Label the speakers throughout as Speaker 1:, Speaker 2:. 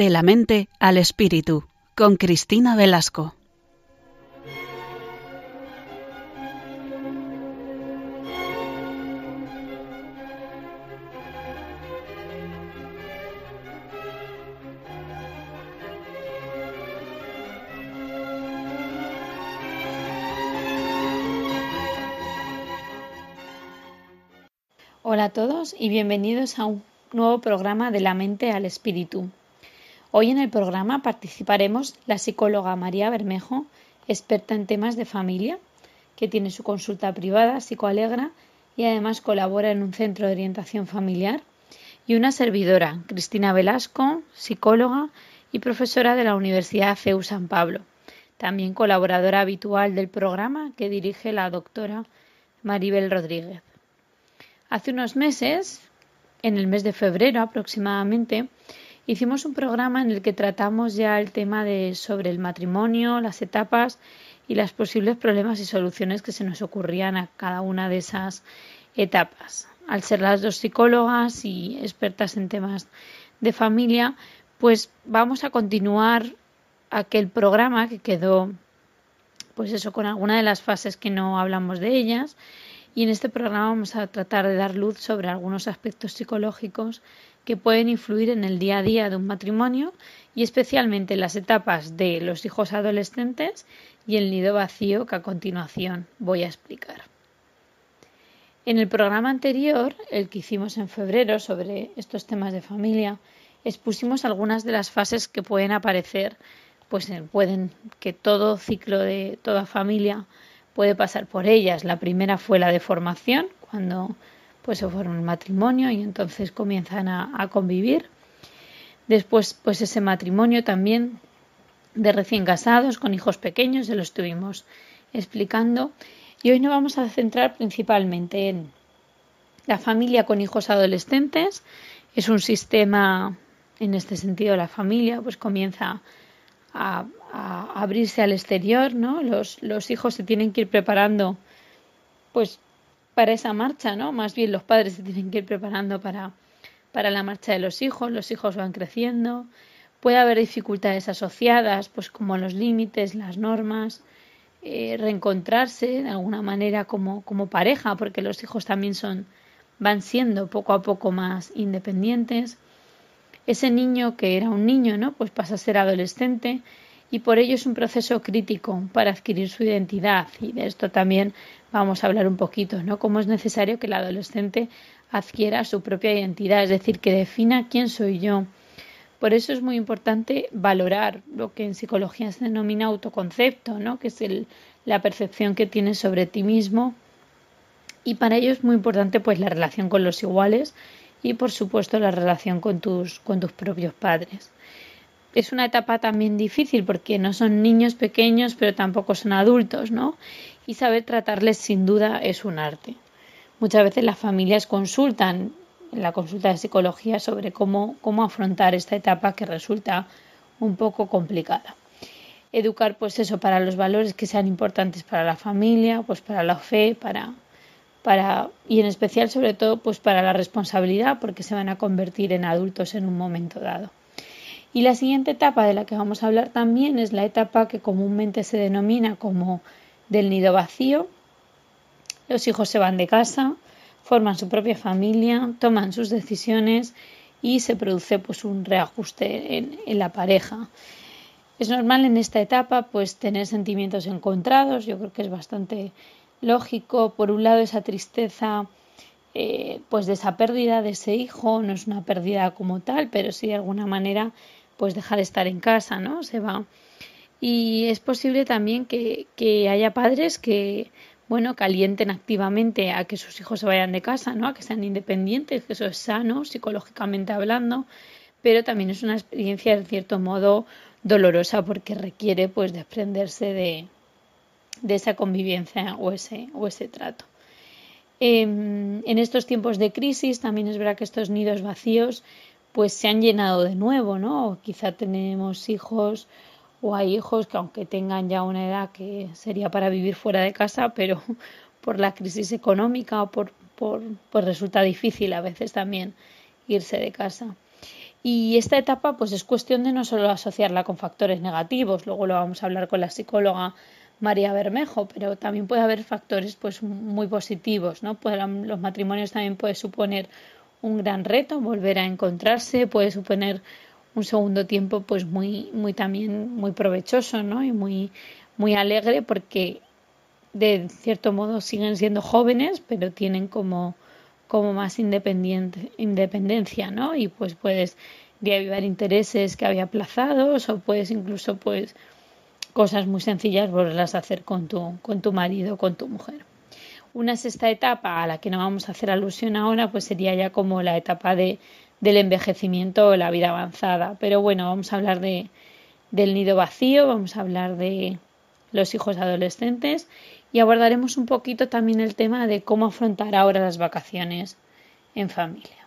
Speaker 1: De la mente al espíritu, con Cristina Velasco.
Speaker 2: Hola a todos y bienvenidos a un nuevo programa de la mente al espíritu. Hoy en el programa participaremos la psicóloga María Bermejo, experta en temas de familia, que tiene su consulta privada Psicoalegra y además colabora en un centro de orientación familiar, y una servidora, Cristina Velasco, psicóloga y profesora de la Universidad CEU San Pablo, también colaboradora habitual del programa que dirige la doctora Maribel Rodríguez. Hace unos meses, en el mes de febrero aproximadamente, hicimos un programa en el que tratamos ya el tema de sobre el matrimonio, las etapas y los posibles problemas y soluciones que se nos ocurrían a cada una de esas etapas. Al ser las dos psicólogas y expertas en temas de familia, pues vamos a continuar aquel programa que quedó pues eso con alguna de las fases que no hablamos de ellas y en este programa vamos a tratar de dar luz sobre algunos aspectos psicológicos que pueden influir en el día a día de un matrimonio y especialmente en las etapas de los hijos adolescentes y el nido vacío que a continuación voy a explicar. En el programa anterior, el que hicimos en febrero sobre estos temas de familia, expusimos algunas de las fases que pueden aparecer, pues pueden que todo ciclo de toda familia puede pasar por ellas. La primera fue la de formación, cuando pues se forma un matrimonio y entonces comienzan a, convivir. Después, pues ese matrimonio también de recién casados con hijos pequeños, se lo estuvimos explicando. Y hoy nos vamos a centrar principalmente en la familia con hijos adolescentes. Es un sistema, en este sentido, la familia pues comienza a, abrirse al exterior, ¿no? Los, los hijos se tienen que ir preparando, pues, para esa marcha, ¿no? Más bien los padres se tienen que ir preparando para, para la marcha de los hijos, los hijos van creciendo, puede haber dificultades asociadas, pues como los límites, las normas, eh, reencontrarse de alguna manera como, como pareja, porque los hijos también son, van siendo poco a poco más independientes ese niño que era un niño, ¿no? Pues pasa a ser adolescente y por ello es un proceso crítico para adquirir su identidad y de esto también vamos a hablar un poquito, ¿no? Cómo es necesario que el adolescente adquiera su propia identidad, es decir, que defina quién soy yo. Por eso es muy importante valorar lo que en psicología se denomina autoconcepto, ¿no? que es la percepción que tienes sobre ti mismo. Y para ello es muy importante pues la relación con los iguales y por supuesto la relación con tus, con tus propios padres. Es una etapa también difícil porque no son niños pequeños pero tampoco son adultos, ¿no? Y saber tratarles sin duda es un arte. Muchas veces las familias consultan en la consulta de psicología sobre cómo, cómo afrontar esta etapa que resulta un poco complicada. Educar pues eso para los valores que sean importantes para la familia, pues para la fe, para, para, y en especial sobre todo pues para la responsabilidad porque se van a convertir en adultos en un momento dado. Y la siguiente etapa de la que vamos a hablar también es la etapa que comúnmente se denomina como del nido vacío. Los hijos se van de casa, forman su propia familia, toman sus decisiones y se produce pues un reajuste en, la pareja. Es normal en esta etapa pues tener sentimientos encontrados, yo creo que es bastante lógico, por un lado, esa tristeza eh, pues de esa pérdida de ese hijo, no es una pérdida como tal, pero sí de alguna manera pues deja de estar en casa, ¿no? Se va. Y es posible también que, haya padres que, bueno, calienten activamente a que sus hijos se vayan de casa, ¿no? A que sean independientes, que eso es sano, psicológicamente hablando, pero también es una experiencia, de cierto modo, dolorosa porque requiere, pues, desprenderse de, de esa convivencia o ese, o ese trato. Em, en estos tiempos de crisis también es verdad que estos nidos vacíos pues se han llenado de nuevo, ¿no? quizá tenemos hijos o hay hijos que aunque tengan ya una edad que sería para vivir fuera de casa, pero por la crisis económica o por, por pues resulta difícil a veces también irse de casa. Y esta etapa pues es cuestión de no solo asociarla con factores negativos, luego lo vamos a hablar con la psicóloga María Bermejo, pero también puede haber factores pues muy positivos, ¿no? los matrimonios también puede suponer un gran reto, volver a encontrarse, puede suponer un segundo tiempo pues muy muy también muy provechoso, ¿no? Y muy muy alegre porque de cierto modo siguen siendo jóvenes, pero tienen como como más independiente, independencia, ¿no? Y pues puedes reavivar intereses que había aplazados o puedes incluso pues cosas muy sencillas volverlas a hacer con tu, con tu marido con tu mujer. Una sexta etapa a la que no vamos a hacer alusión ahora pues sería ya como la etapa de, del envejecimiento o la vida avanzada. Pero bueno, vamos a hablar de, del nido vacío, vamos a hablar de los hijos adolescentes y abordaremos un poquito también el tema de cómo afrontar ahora las vacaciones en familia.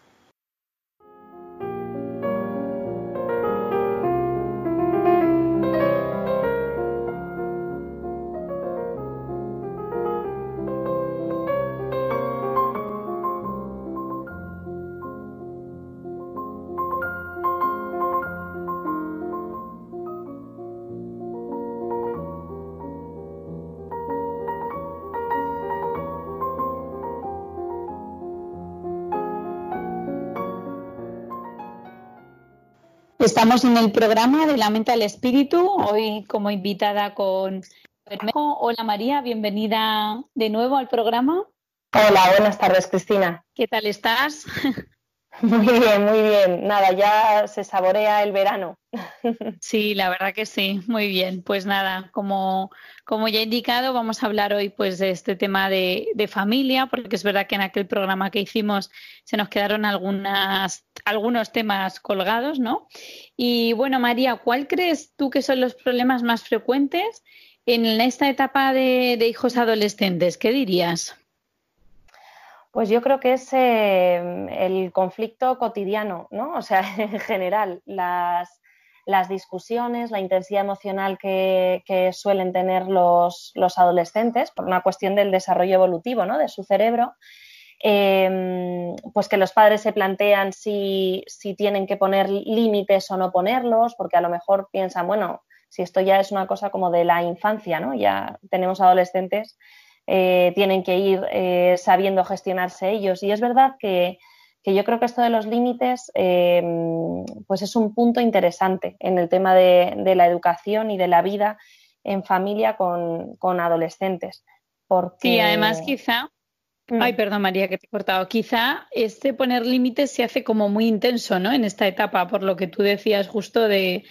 Speaker 2: Estamos en el programa de la mente al espíritu, hoy como invitada con Bermejo. Hola María, bienvenida de nuevo al programa.
Speaker 3: Hola, buenas tardes Cristina.
Speaker 2: ¿Qué tal estás?
Speaker 3: Muy bien, muy bien. Nada, ya se saborea el verano.
Speaker 2: Sí, la verdad que sí, muy bien. Pues nada, como, como ya he indicado, vamos a hablar hoy pues de este tema de, de, familia, porque es verdad que en aquel programa que hicimos se nos quedaron algunas, algunos temas colgados, ¿no? Y bueno, María, ¿cuál crees tú que son los problemas más frecuentes en esta etapa de, de hijos adolescentes? ¿Qué dirías?
Speaker 3: Pues yo creo que es eh, el conflicto cotidiano, ¿no? O sea, en general, las, las discusiones, la intensidad emocional que, suelen tener los, adolescentes por una cuestión del desarrollo evolutivo, ¿no? De su cerebro. Em, pues que los padres se plantean si, si tienen que poner límites o no ponerlos, porque a lo mejor piensan, bueno, si esto ya es una cosa como de la infancia, ¿no? Ya tenemos adolescentes eh, tienen que ir eh, sabiendo gestionarse ellos. Y es verdad que, yo creo que esto de los límites em, pues es un punto interesante en el tema de, la educación y de la vida en familia con, adolescentes. Porque...
Speaker 2: Sí, además quizá mm. Ay, perdón María que te he cortado. Quizá este poner límites se hace como muy intenso, ¿no? En esta etapa, por lo que tú decías justo de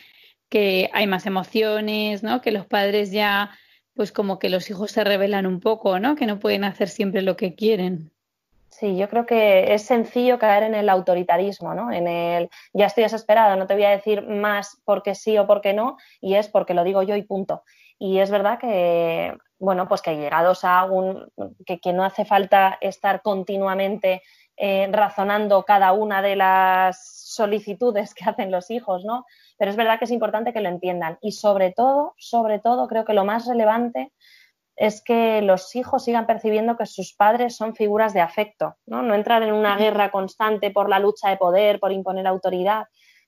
Speaker 2: que hay más emociones, ¿no? Que los padres ya pues como que los hijos se revelan un poco, ¿no? Que no pueden hacer siempre lo que quieren.
Speaker 3: Sí, yo creo que es sencillo caer en el autoritarismo, ¿no? En el ya estoy desesperado, no te voy a decir más porque sí o porque no, y es porque lo digo yo y punto. Y es verdad que, bueno, pues que llegados a un. que, no hace falta estar continuamente eh, razonando cada una de las solicitudes que hacen los hijos, ¿no? Pero es verdad que es importante que lo entiendan. Y sobre todo, sobre todo, creo que lo más relevante es que los hijos sigan percibiendo que sus padres son figuras de afecto, ¿no? No entrar en una guerra constante por la lucha de poder, por imponer autoridad,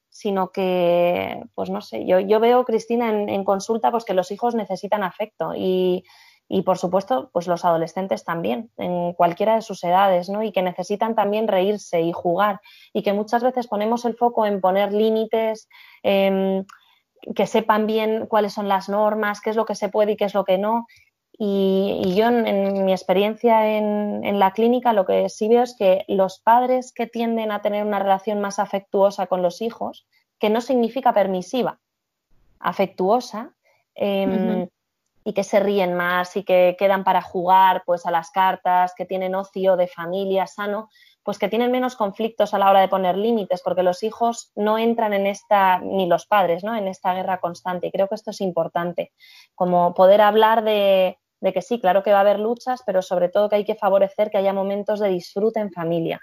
Speaker 3: sino que, pues no sé, yo, yo veo, Cristina, en, en, consulta, pues que los hijos necesitan afecto y, y por supuesto, pues los adolescentes también, en cualquiera de sus edades, ¿no? Y que necesitan también reírse y jugar y que muchas veces ponemos el foco en poner límites, em, que sepan bien cuáles son las normas, qué es lo que se puede y qué es lo que no. Y, yo en, mi experiencia en, en, la clínica lo que sí veo es que los padres que tienden a tener una relación más afectuosa con los hijos, que no significa permisiva, afectuosa, eh, y que se ríen más y que quedan para jugar pues a las cartas, que tienen ocio de familia sano, pues que tienen menos conflictos a la hora de poner límites, porque los hijos no entran en esta, ni los padres, ¿no? En esta guerra constante. Y creo que esto es importante, como poder hablar de, de que sí, claro que va a haber luchas, pero sobre todo que hay que favorecer que haya momentos de disfrute en familia.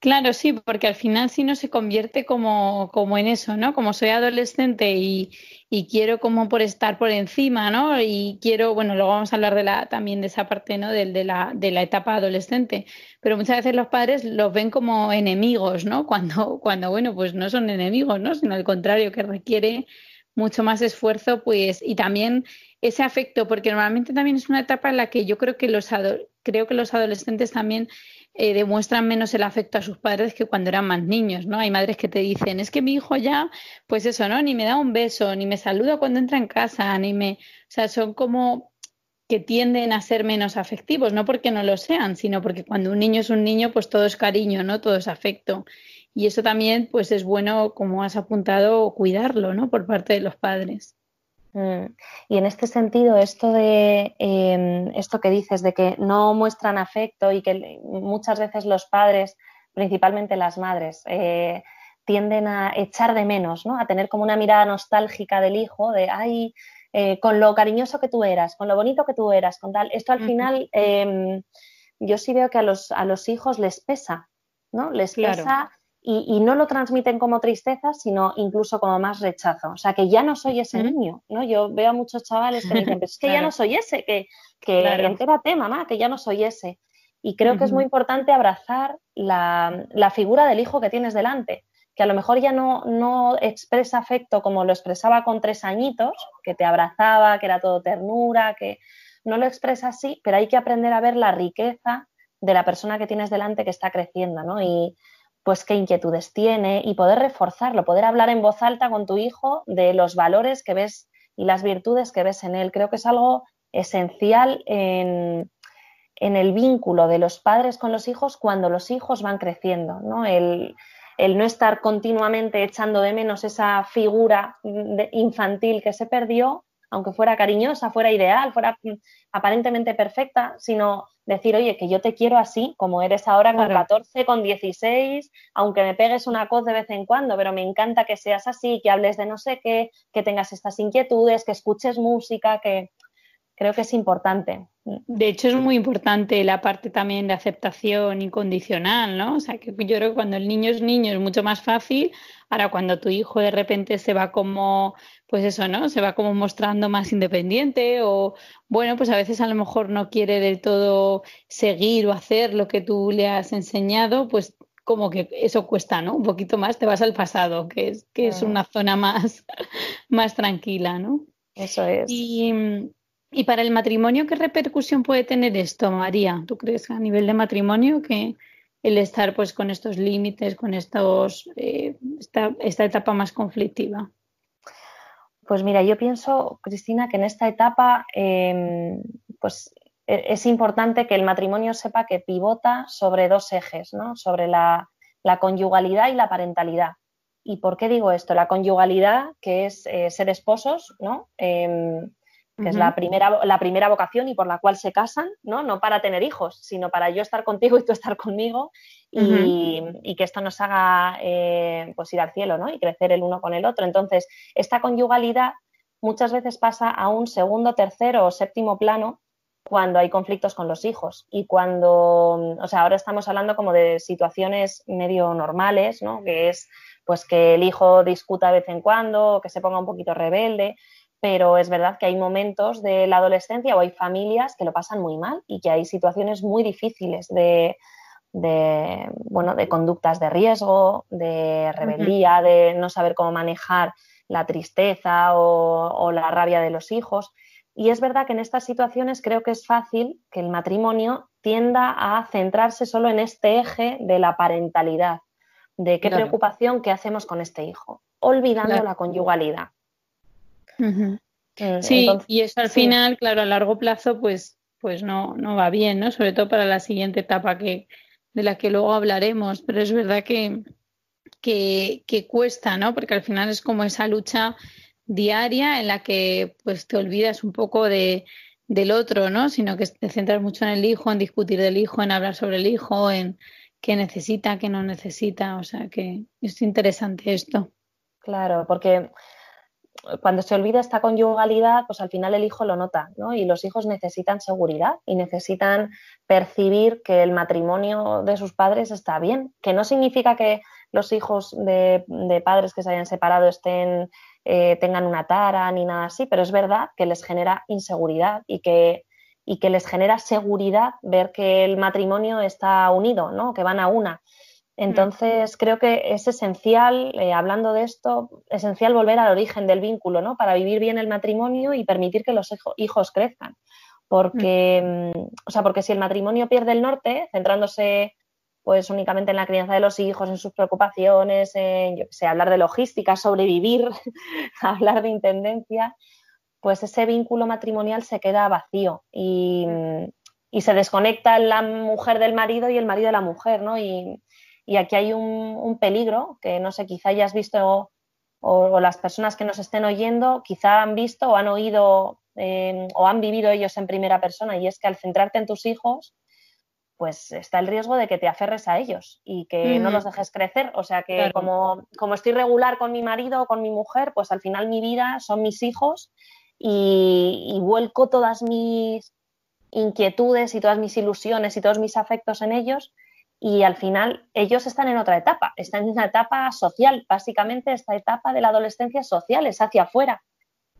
Speaker 2: Claro, sí, porque al final si no se convierte como, como en eso, ¿no? Como soy adolescente y, y, quiero como por estar por encima, ¿no? Y quiero, bueno, luego vamos a hablar de la, también de esa parte, ¿no? De, de, la, de la etapa adolescente, pero muchas veces los padres los ven como enemigos, ¿no? Cuando, cuando bueno, pues no son enemigos, ¿no? Sino al contrario, que requiere mucho más esfuerzo, pues, y también ese afecto, porque normalmente también es una etapa en la que yo creo que los, creo que los adolescentes también eh, demuestran menos el afecto a sus padres que cuando eran más niños, ¿no? Hay madres que te dicen, es que mi hijo ya, pues eso, ¿no? Ni me da un beso, ni me saluda cuando entra en casa, ni me... O sea, son como que tienden a ser menos afectivos, no porque no lo sean, sino porque cuando un niño es un niño, pues todo es cariño, ¿no? Todo es afecto. Y eso también, pues es bueno, como has apuntado, cuidarlo, ¿no? Por parte de los padres.
Speaker 3: Mm. Y en este sentido, esto de em, esto que dices de que no muestran afecto y que muchas veces los padres, principalmente las madres, eh, tienden a echar de menos, ¿no? A tener como una mirada nostálgica del hijo, de ay, eh, con lo cariñoso que tú eras, con lo bonito que tú eras, con tal. Esto al final, em, yo sí veo que a los, a los hijos les pesa, ¿no? Les pesa y, no lo transmiten como tristeza, sino incluso como más rechazo. O sea, que ya no soy ese niño, ¿no? Yo veo a muchos chavales que dicen, es que ya no soy ese, que, que entérate, mamá, que ya no soy ese. Y creo que es muy importante abrazar la, la, figura del hijo que tienes delante, que a lo mejor ya no, no expresa afecto como lo expresaba con tres añitos, que te abrazaba, que era todo ternura, que no lo expresa así, pero hay que aprender a ver la riqueza de la persona que tienes delante que está creciendo, ¿no? Y, pues qué inquietudes tiene y poder reforzarlo, poder hablar en voz alta con tu hijo de los valores que ves y las virtudes que ves en él. Creo que es algo esencial en, el vínculo de los padres con los hijos cuando los hijos van creciendo, ¿no? El, el no estar continuamente echando de menos esa figura infantil que se perdió aunque fuera cariñosa, fuera ideal, fuera mm, aparentemente perfecta, sino decir, oye, que yo te quiero así, como eres ahora con 14, con 16, aunque me pegues una cosa de vez en cuando, pero me encanta que seas así, que hables de no sé qué, que tengas estas inquietudes, que escuches música, que creo que es importante.
Speaker 2: De hecho, es muy importante la parte también de aceptación incondicional, ¿no? O sea, que yo creo que cuando el niño es niño es mucho más fácil. Ahora, cuando tu hijo de repente se va como, pues eso, ¿no? Se va como mostrando más independiente o, bueno, pues a veces a lo mejor no quiere del todo seguir o hacer lo que tú le has enseñado, pues como que eso cuesta, ¿no? Un poquito más, te vas al pasado, que es, que es una zona más, más tranquila, ¿no?
Speaker 3: Eso es.
Speaker 2: Y ¿Y para el matrimonio qué repercusión puede tener esto, María? ¿Tú crees a nivel de matrimonio que el estar pues con estos límites, con estos eh, esta, etapa más conflictiva?
Speaker 3: Pues mira, yo pienso, Cristina, que en esta etapa em, pues e, es importante que el matrimonio sepa que pivota sobre dos ejes, ¿no? Sobre la, conyugalidad y la parentalidad. ¿Y por qué digo esto? La conyugalidad, que es eh, ser esposos, ¿no? Em, que es la primera, la primera vocación y por la cual se casan, ¿no? No para tener hijos, sino para yo estar contigo y tú estar conmigo y, que esto nos haga eh, pues ir al cielo, ¿no? Y crecer el uno con el otro. Entonces, esta conyugalidad muchas veces pasa a un segundo, tercero o séptimo plano cuando hay conflictos con los hijos y cuando, o sea, ahora estamos hablando como de situaciones medio normales, ¿no? Que es pues que el hijo discuta de vez en cuando, que se ponga un poquito rebelde, pero es verdad que hay momentos de la adolescencia o hay familias que lo pasan muy mal y que hay situaciones muy difíciles de, bueno, de conductas de riesgo, de rebeldía, de no saber cómo manejar la tristeza o, la rabia de los hijos. Y es verdad que en estas situaciones creo que es fácil que el matrimonio tienda a centrarse solo en este eje de la parentalidad, de qué preocupación, qué hacemos con este hijo, olvidando la conyugalidad.
Speaker 2: Eh, sí, y eso al final, claro, a largo plazo, pues, pues no, no va bien, ¿no? Sobre todo para la siguiente etapa que, de la que luego hablaremos. Pero es verdad que, que, que cuesta, ¿no? Porque al final es como esa lucha diaria en la que pues te olvidas un poco de, del otro, ¿no? Sino que te centras mucho en el hijo, en discutir del hijo, en hablar sobre el hijo, en qué necesita, qué no necesita. O sea que es interesante esto.
Speaker 3: Claro, porque cuando se olvida esta conyugalidad, pues al final el hijo lo nota, ¿no? Y los hijos necesitan seguridad y necesitan percibir que el matrimonio de sus padres está bien, que no significa que los hijos de, padres que se hayan separado estén, eh, tengan una tara ni nada así, pero es verdad que les genera inseguridad y que, y que les genera seguridad ver que el matrimonio está unido, ¿no? Que van a una. Mm. Entonces, creo que es esencial, eh, hablando de esto, esencial volver al origen del vínculo, ¿no? Para vivir bien el matrimonio y permitir que los hijos crezcan. Porque, mm. Mm, o sea, porque si el matrimonio pierde el norte, centrándose pues únicamente en la crianza de los hijos, en sus preocupaciones, en, yo sé, hablar de logística, sobrevivir, hablar de intendencia, pues ese vínculo matrimonial se queda vacío y, y, se desconecta la mujer del marido y el marido de la mujer, ¿no? Y, y aquí hay un, peligro que no sé, quizá hayas visto o, las personas que nos estén oyendo quizá han visto o han oído em, o han vivido ellos en primera persona y es que al centrarte en tus hijos pues está el riesgo de que te aferres a ellos y que no los dejes crecer. O sea que como, como, estoy regular con mi marido o con mi mujer, pues al final mi vida son mis hijos y, y, vuelco todas mis inquietudes y todas mis ilusiones y todos mis afectos en ellos y al final ellos están en otra etapa, están en una etapa social, básicamente esta etapa de la adolescencia social es hacia afuera.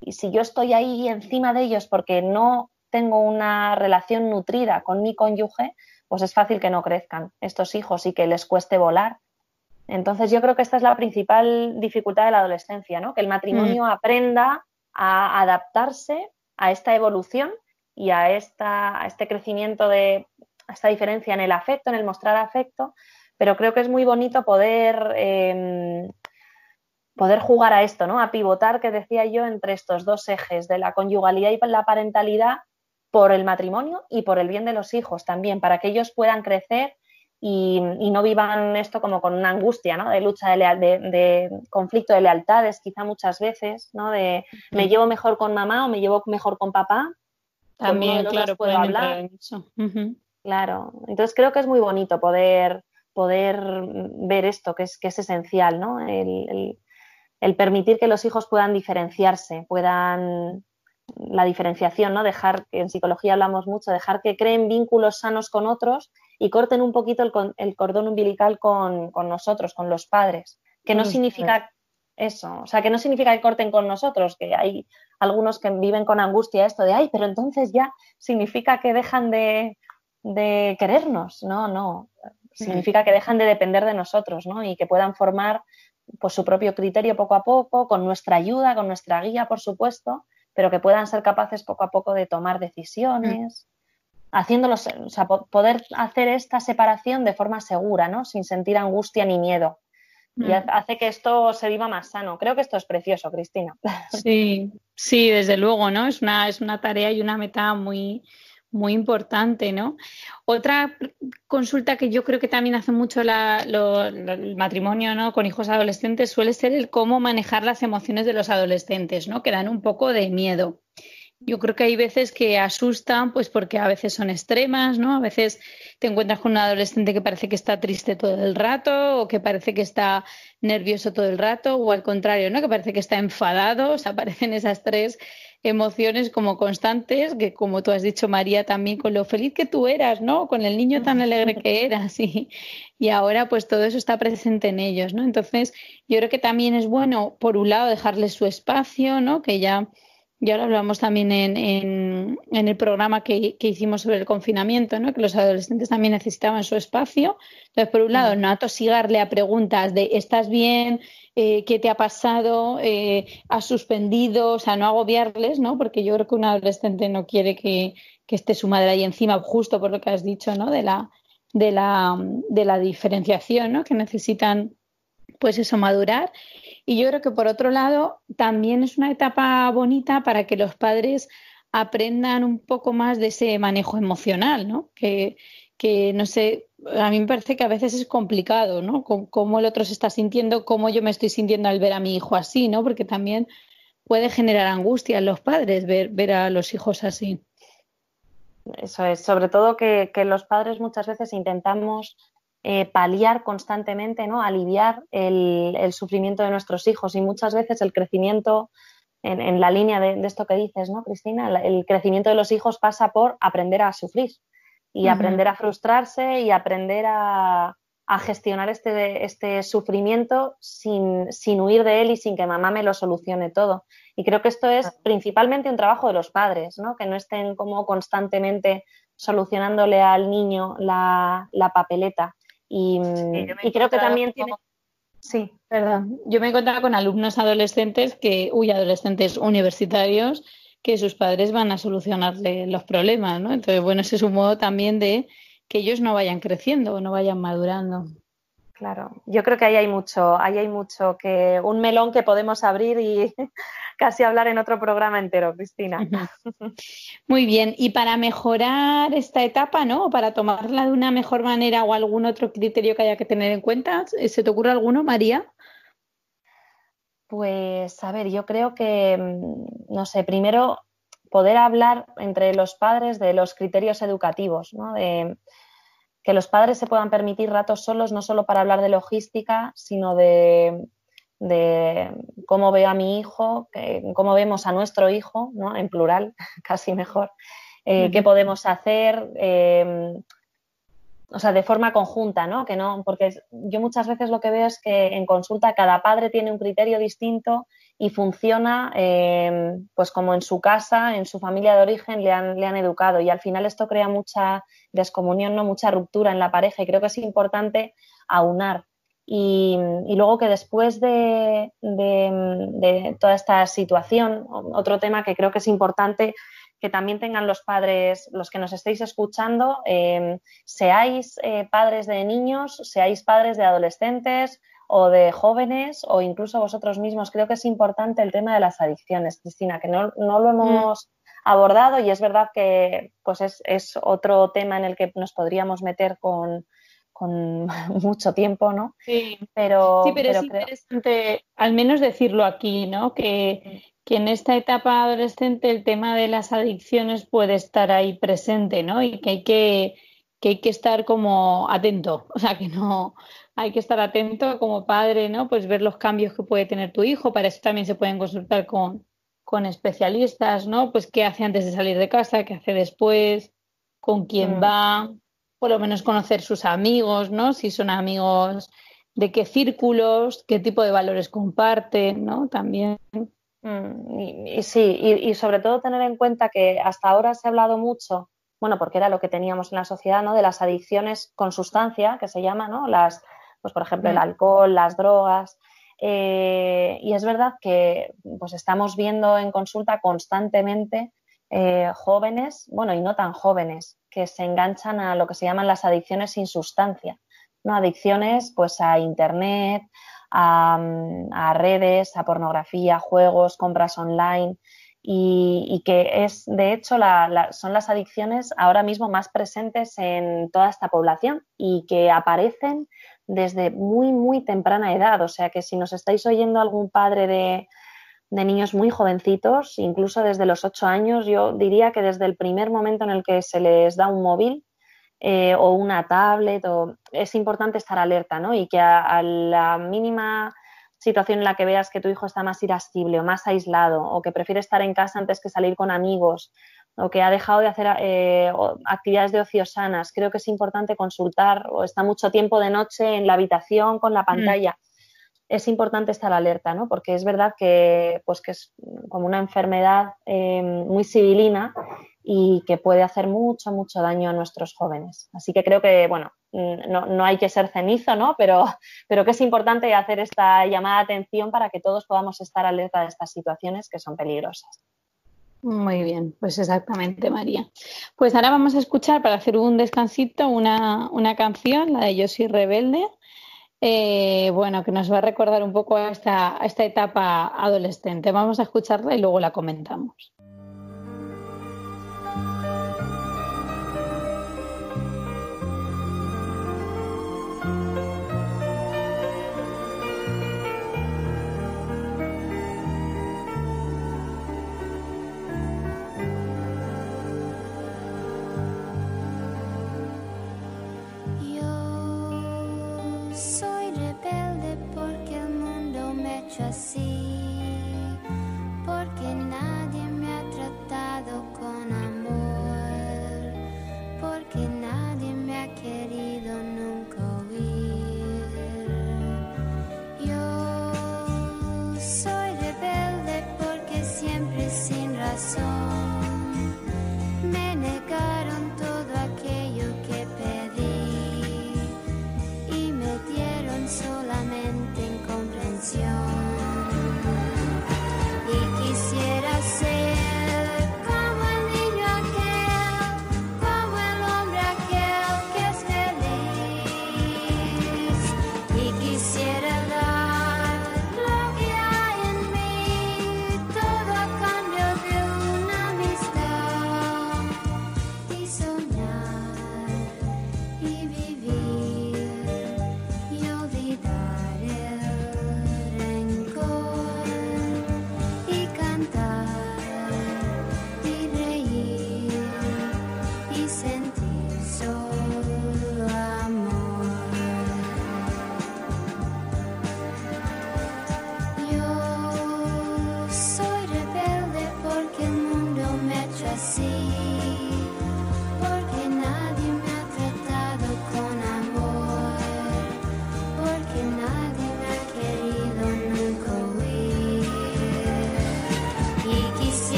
Speaker 3: Y si yo estoy ahí encima de ellos porque no tengo una relación nutrida con mi cónyuge, pues es fácil que no crezcan estos hijos y que les cueste volar. Entonces yo creo que esta es la principal dificultad de la adolescencia, ¿no? Que el matrimonio mm. aprenda a adaptarse a esta evolución y a, esta, a este crecimiento de esta diferencia en el afecto, en el mostrar afecto, pero creo que es muy bonito poder, em, poder jugar a esto, ¿no? A pivotar, que decía yo, entre estos dos ejes de la conyugalidad y la parentalidad por el matrimonio y por el bien de los hijos también, para que ellos puedan crecer y, no vivan esto como con una angustia, ¿no? De lucha, de, de, conflicto de lealtades, quizá muchas veces, ¿no? De me llevo mejor con mamá o me llevo mejor con papá.
Speaker 2: También, claro, puedo hablar.
Speaker 3: Claro, entonces creo que es muy bonito poder, poder ver esto, que es, que es esencial, ¿no? El, permitir que los hijos puedan diferenciarse, puedan la diferenciación, ¿no? Dejar, en psicología hablamos mucho, dejar que creen vínculos sanos con otros y corten un poquito el, cordón umbilical con, nosotros, con los padres, que no significa eso, o sea, que no significa que corten con nosotros, que hay algunos que viven con angustia esto de, ay, pero entonces ya significa que dejan de, de querernos, no, no. Significa que dejan de depender de nosotros, ¿no? Y que puedan formar pues, su propio criterio poco a poco, con nuestra ayuda, con nuestra guía, por supuesto, pero que puedan ser capaces poco a poco de tomar decisiones, haciéndolos, o sea, poder hacer esta separación de forma segura, ¿no? Sin sentir angustia ni miedo. Y hace que esto se viva más sano. Creo que esto es precioso, Cristina.
Speaker 2: Sí, sí, desde luego, ¿no? Es una, es una tarea y una meta muy, muy importante, ¿no? Otra consulta que yo creo que también hace mucho el matrimonio ¿no? con hijos adolescentes suele ser el cómo manejar las emociones de los adolescentes, ¿no? Que dan un poco de miedo. Yo creo que hay veces que asustan, pues porque a veces son extremas, ¿no? A veces te encuentras con un adolescente que parece que está triste todo el rato, o que parece que está nervioso todo el rato, o al contrario, ¿no? Que parece que está enfadado, o sea, aparecen esas tres emociones como constantes, que como tú has dicho, María, también con lo feliz que tú eras, ¿no? Con el niño tan alegre que eras y, y ahora pues todo eso está presente en ellos, ¿no? Entonces, yo creo que también es bueno, por un lado, dejarles su espacio, ¿no? Que ya, ya lo hablamos también en, en, en el programa que, que, hicimos sobre el confinamiento, ¿no? Que los adolescentes también necesitaban su espacio. Entonces, por un lado, no atosigarle a preguntas de ¿estás bien? Eh, qué te ha pasado, eh, has suspendido, o sea, no agobiarles, ¿no? Porque yo creo que un adolescente no quiere que, esté su madre ahí encima, justo por lo que has dicho, ¿no? De la, de la, de la diferenciación, ¿no? Que necesitan, pues eso, madurar. Y yo creo que por otro lado, también es una etapa bonita para que los padres aprendan un poco más de ese manejo emocional, ¿no? Que, que no sé, a mí me parece que a veces es complicado, ¿no? Cómo el otro se está sintiendo, cómo yo me estoy sintiendo al ver a mi hijo así, ¿no? Porque también puede generar angustia en los padres ver, ver a los hijos así.
Speaker 3: Eso es, sobre todo que, los padres muchas veces intentamos eh, paliar constantemente, ¿no? Aliviar el, el, sufrimiento de nuestros hijos y muchas veces el crecimiento en, la línea de, esto que dices, ¿no, Cristina? El crecimiento de los hijos pasa por aprender a sufrir y aprender a frustrarse y aprender a, gestionar este, este sufrimiento sin, sin, huir de él y sin que mamá me lo solucione todo. Y creo que esto es principalmente un trabajo de los padres, ¿no? que no estén como constantemente solucionándole al niño la, papeleta. Y, creo que también tiene...
Speaker 2: Sí, perdón. Yo me he encontrado con alumnos adolescentes que, uy, adolescentes universitarios, que sus padres van a solucionarle los problemas, ¿no? Entonces, bueno, ese es un modo también de que ellos no vayan creciendo o no vayan madurando.
Speaker 3: Claro, yo creo que ahí hay mucho, ahí hay mucho que un melón que podemos abrir y casi hablar en otro programa entero, Cristina.
Speaker 2: Muy bien, y para mejorar esta etapa, ¿no? O para tomarla de una mejor manera o algún otro criterio que haya que tener en cuenta, ¿se te ocurre alguno, María?
Speaker 3: Pues a ver, yo creo que, mm, no sé, primero poder hablar entre los padres de los criterios educativos, ¿no? De, que los padres se puedan permitir ratos solos, no solo para hablar de logística, sino de, cómo veo a mi hijo, cómo vemos a nuestro hijo, ¿no? en plural, casi mejor, eh, qué podemos hacer, eh, o sea, de forma conjunta, ¿no? Que no, porque yo muchas veces lo que veo es que en consulta cada padre tiene un criterio distinto y funciona eh, pues como en su casa, en su familia de origen le han, le han educado y al final esto crea mucha descomunión, ¿no? mucha ruptura en la pareja y creo que es importante aunar. Y, luego que después de, toda esta situación, otro tema que creo que es importante que también tengan los padres, los que nos estéis escuchando, eh, seáis eh, padres de niños, seáis padres de adolescentes, o de jóvenes o incluso vosotros mismos. Creo que es importante el tema de las adicciones, Cristina, que no, lo mm. hemos abordado y es verdad que pues es, otro tema en el que nos podríamos meter con, mucho tiempo, ¿no?
Speaker 2: Sí, pero, sí, pero, es interesante al menos decirlo aquí, ¿no? Que, que, en esta etapa adolescente el tema de las adicciones puede estar ahí presente, ¿no? Y que hay que, que, hay que estar como atento, o sea, que no, hay que estar atento como padre, ¿no? Pues ver los cambios que puede tener tu hijo. Para eso también se pueden consultar con, con especialistas, ¿no? Pues qué hace antes de salir de casa, qué hace después, con quién mm. va, por lo menos conocer sus amigos, ¿no? Si son amigos, de qué círculos, qué tipo de valores comparten, ¿no? También.
Speaker 3: Mm, y, sí, y, sobre todo tener en cuenta que hasta ahora se ha hablado mucho, bueno, porque era lo que teníamos en la sociedad, ¿no? De las adicciones con sustancia, que se llama, ¿no? Las, pues por ejemplo el alcohol, las drogas. Eh, y es verdad que pues estamos viendo en consulta constantemente eh, jóvenes, bueno, y no tan jóvenes, que se enganchan a lo que se llaman las adicciones sin sustancia, ¿no? Adicciones pues a internet, a, redes, a pornografía, juegos, compras online, y, que es, de hecho, son las adicciones ahora mismo más presentes en toda esta población y que aparecen desde muy, muy temprana edad. O sea que si nos estáis oyendo algún padre de, niños muy jovencitos, incluso desde los ocho años, yo diría que desde el primer momento en el que se les da un móvil eh, o una tablet, o, es importante estar alerta, ¿no? Y que a la mínima situación en la que veas que tu hijo está más irascible o más aislado o que prefiere estar en casa antes que salir con amigos o que ha dejado de hacer eh, actividades de ocio sanas, creo que es importante consultar o está mucho tiempo de noche en la habitación con la mm. pantalla. Es importante estar alerta, ¿no? Porque es verdad que, pues, que es como una enfermedad eh, muy civilina y que puede hacer mucho, mucho daño a nuestros jóvenes. Así que creo que, bueno, mm, no, hay que ser cenizo, ¿no? Pero, pero que es importante hacer esta llamada de atención para que todos podamos estar alerta de estas situaciones que son peligrosas.
Speaker 2: Muy bien, pues exactamente, María. Pues ahora vamos a escuchar para hacer un descansito una, canción, la de Yo soy rebelde, eh, bueno, que nos va a recordar un poco esta, a esta etapa adolescente. Vamos a escucharla y luego la comentamos.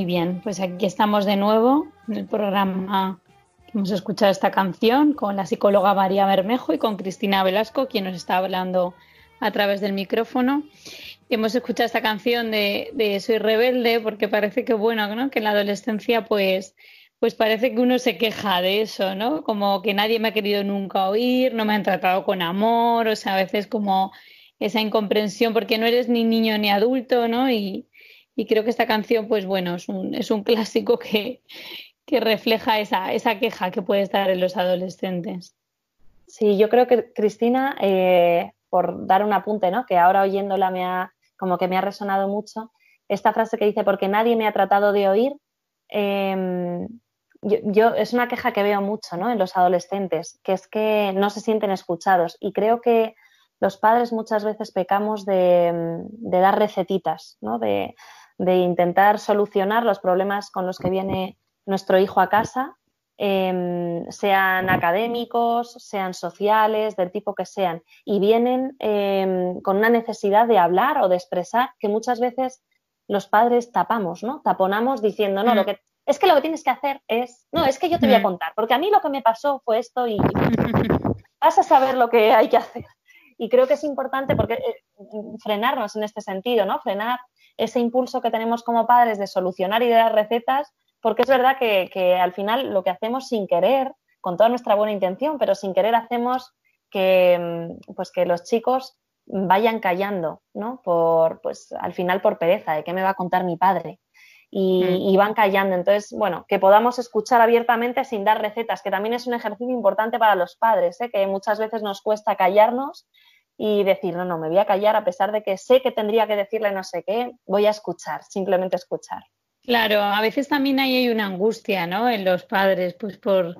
Speaker 2: Muy bien, pues aquí estamos de nuevo en el programa. Hemos escuchado esta canción con la psicóloga María Bermejo y con Cristina Velasco, quien nos está hablando a través del micrófono. Hemos escuchado esta canción de, Soy rebelde porque parece que bueno, ¿no? que en la adolescencia pues pues parece que uno se queja de eso, ¿no? Como que nadie me ha querido nunca oír, no me han tratado con amor, o sea, a veces como esa incomprensión porque no eres ni niño ni adulto, ¿no? Y, creo que esta canción, pues bueno, es un, es un clásico que, que refleja esa, esa queja que puede estar en los adolescentes.
Speaker 3: Sí, yo creo que Cristina, eh, por dar un apunte, ¿no? Que ahora oyéndola me ha, como que me ha resonado mucho, esta frase que dice, porque nadie me ha tratado de oír, em, yo, es una queja que veo mucho ¿no? en los adolescentes, que es que no se sienten escuchados. Y creo que los padres muchas veces pecamos de, dar recetitas, ¿no? de, intentar solucionar los problemas con los que viene nuestro hijo a casa, em, sean académicos, sean sociales, del tipo que sean, y vienen em, con una necesidad de hablar o de expresar que muchas veces los padres tapamos, ¿no? Taponamos diciendo, no, lo mm. que es que lo que tienes que hacer es, no, es que yo te voy a mm. contar, porque a mí lo que me pasó fue esto y vas a saber lo que hay que hacer. Y creo que es importante porque eh, frenarnos en este sentido, ¿no? Frenar ese impulso que tenemos como padres de solucionar y de dar recetas, porque es verdad que, al final lo que hacemos sin querer, con toda nuestra buena intención, pero sin querer hacemos que, mm, pues que los chicos vayan callando, ¿no? Por, pues al final por pereza, de qué me va a contar mi padre. Mm. y, van callando. Entonces, bueno, que podamos escuchar abiertamente sin dar recetas, que también es un ejercicio importante para los padres, ¿eh? que muchas veces nos cuesta callarnos y decir, no, no, me voy a callar a pesar de que sé que tendría que decirle no sé qué, voy a escuchar, simplemente escuchar.
Speaker 2: Claro, a veces también hay una angustia, ¿no? En los padres, pues por,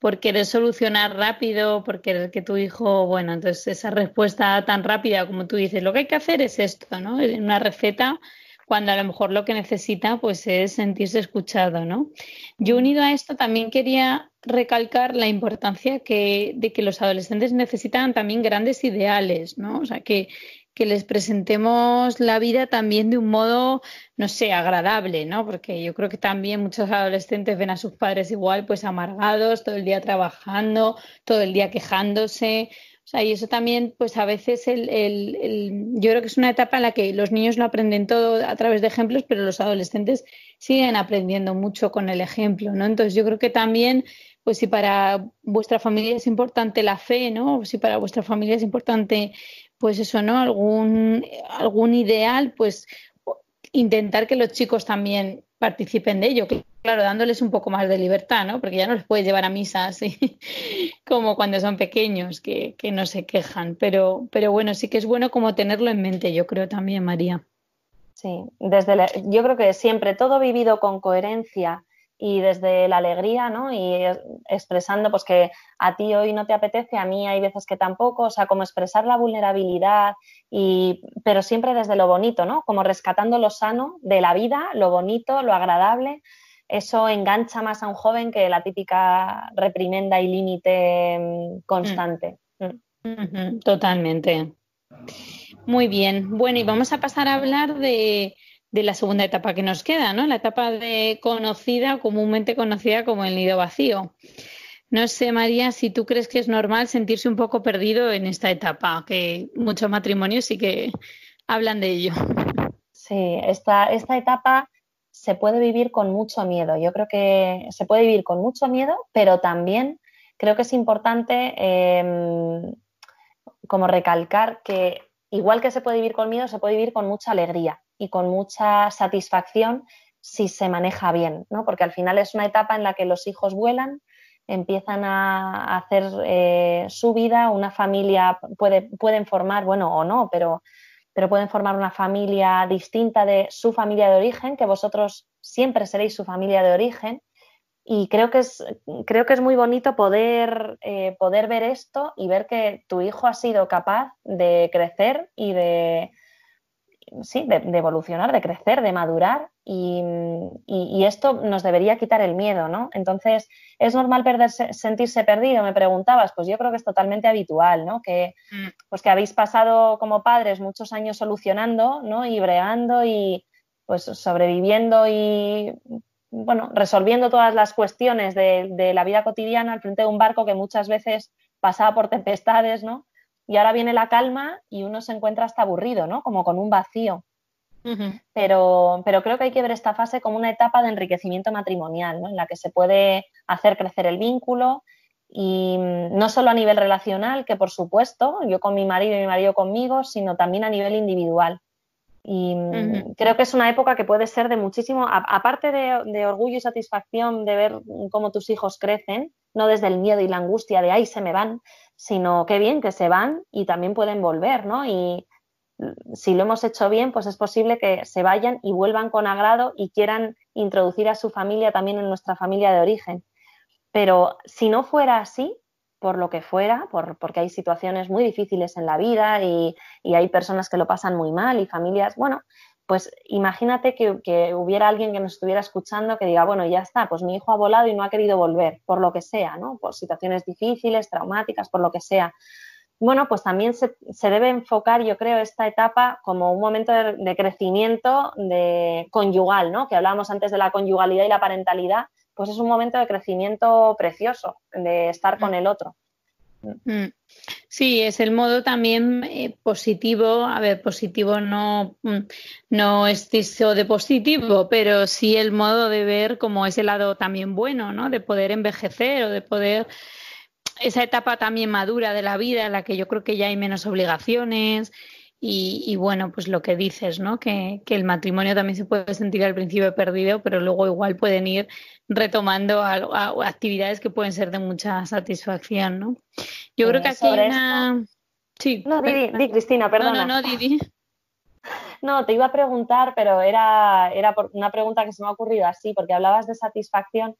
Speaker 2: por querer solucionar rápido, por querer que tu hijo, bueno, entonces esa respuesta tan rápida como tú dices, lo que hay que hacer es esto, ¿no? Una receta cuando a lo mejor lo que necesita pues es sentirse escuchado, ¿no? Yo mm. unido a esto también quería recalcar la importancia que, de que los adolescentes necesitan también grandes ideales, ¿no? O sea, que, que les presentemos la vida también de un modo, no sé, agradable, ¿no? Porque yo creo que también muchos adolescentes ven a sus padres igual, pues amargados, todo el día trabajando, todo el día quejándose. O sea, y eso también, pues a veces el, el, el, yo creo que es una etapa en la que los niños lo aprenden todo a través de ejemplos, pero los adolescentes siguen aprendiendo mucho con el ejemplo, ¿no? Entonces yo creo que también, pues si para vuestra familia es importante la fe, ¿no? O si para vuestra familia es importante, pues eso, ¿no? Algún, algún ideal, pues intentar que los chicos también participen de ello, claro, dándoles un poco más de libertad, ¿no? Porque ya no les puedes llevar a misa así como cuando son pequeños, que, que no se quejan. Pero, pero bueno, sí que es bueno como tenerlo en mente, yo creo también, María.
Speaker 3: Sí, desde yo creo que siempre todo vivido con coherencia y desde la alegría, ¿no? Y expresando pues que a ti hoy no te apetece, a mí hay veces que tampoco, o sea, como expresar la vulnerabilidad y pero siempre desde lo bonito, ¿no? Como rescatando lo sano de la vida, lo bonito, lo agradable. Eso engancha más a un joven que la típica reprimenda y límite mm, constante.
Speaker 2: Mm. Totalmente. Muy bien. Bueno, y vamos a pasar a hablar de, de la segunda etapa que nos queda, ¿no? La etapa de conocida, comúnmente conocida como el nido vacío. No sé, María, si tú crees que es normal sentirse un poco perdido en esta etapa, que muchos matrimonios sí que hablan de ello.
Speaker 3: Sí, esta, esta etapa se puede vivir con mucho miedo. Yo creo que se puede vivir con mucho miedo, pero también creo que es importante em, como recalcar que igual que se puede vivir con miedo, se puede vivir con mucha alegría y con mucha satisfacción si se maneja bien, ¿no? Porque al final es una etapa en la que los hijos vuelan, empiezan a hacer eh, su vida, una familia puede, pueden formar, bueno, o no, pero, pero pueden formar una familia distinta de su familia de origen, que vosotros siempre seréis su familia de origen. Y creo que es, creo que es muy bonito poder, eh, poder ver esto y ver que tu hijo ha sido capaz de crecer y de, sí, de, evolucionar, de crecer, de madurar y, esto nos debería quitar el miedo, ¿no? Entonces, ¿es normal perderse, sentirse perdido? Me preguntabas, pues yo creo que es totalmente habitual, ¿no? Que, mm. pues que habéis pasado como padres muchos años solucionando, ¿no? Y breando y, pues sobreviviendo y bueno, resolviendo todas las cuestiones de, de, la vida cotidiana al frente de un barco que muchas veces pasaba por tempestades, ¿no? Y ahora viene la calma y uno se encuentra hasta aburrido, ¿no? Como con un vacío pero, pero creo que hay que ver esta fase como una etapa de enriquecimiento matrimonial, ¿no? en la que se puede hacer crecer el vínculo y mm, no solo a nivel relacional, que por supuesto, yo con mi marido y mi marido conmigo, sino también a nivel individual. Y mm, creo que es una época que puede ser de muchísimo, aparte de, de, orgullo y satisfacción de ver cómo tus hijos crecen, no desde el miedo y la angustia de ay, se me van, sino qué bien que se van y también pueden volver, ¿no? Y, si lo hemos hecho bien, pues es posible que se vayan y vuelvan con agrado y quieran introducir a su familia también en nuestra familia de origen. Pero si no fuera así, por lo que fuera, porque hay situaciones muy difíciles en la vida y, hay personas que lo pasan muy mal y familias, bueno, pues imagínate que, que, hubiera alguien que nos estuviera escuchando que diga, bueno, ya está, pues mi hijo ha volado y no ha querido volver, por lo que sea, ¿no? Por situaciones difíciles, traumáticas, por lo que sea bueno, pues también se, debe enfocar, yo creo, esta etapa como un momento de, crecimiento de conyugal, ¿no? Que hablábamos antes de la conyugalidad y la parentalidad, pues es un momento de crecimiento precioso, de estar con el otro.
Speaker 2: Mm. Sí, es el modo también eh, positivo. A ver, positivo no, mm, no es eso de positivo, pero sí el modo de ver como ese lado también bueno, ¿no? De poder envejecer o de poder esa etapa también madura de la vida en la que yo creo que ya hay menos obligaciones y, bueno, pues lo que dices, ¿no? Que, el matrimonio también se puede sentir al principio perdido, pero luego igual pueden ir retomando actividades que pueden ser de mucha satisfacción, ¿no? Yo creo que aquí hay una...
Speaker 3: Sí. No, di, di, Cristina, perdona.
Speaker 2: No, no, no, di,
Speaker 3: No, te iba a preguntar, pero era, era una pregunta que se me ha ocurrido así, porque hablabas de satisfacción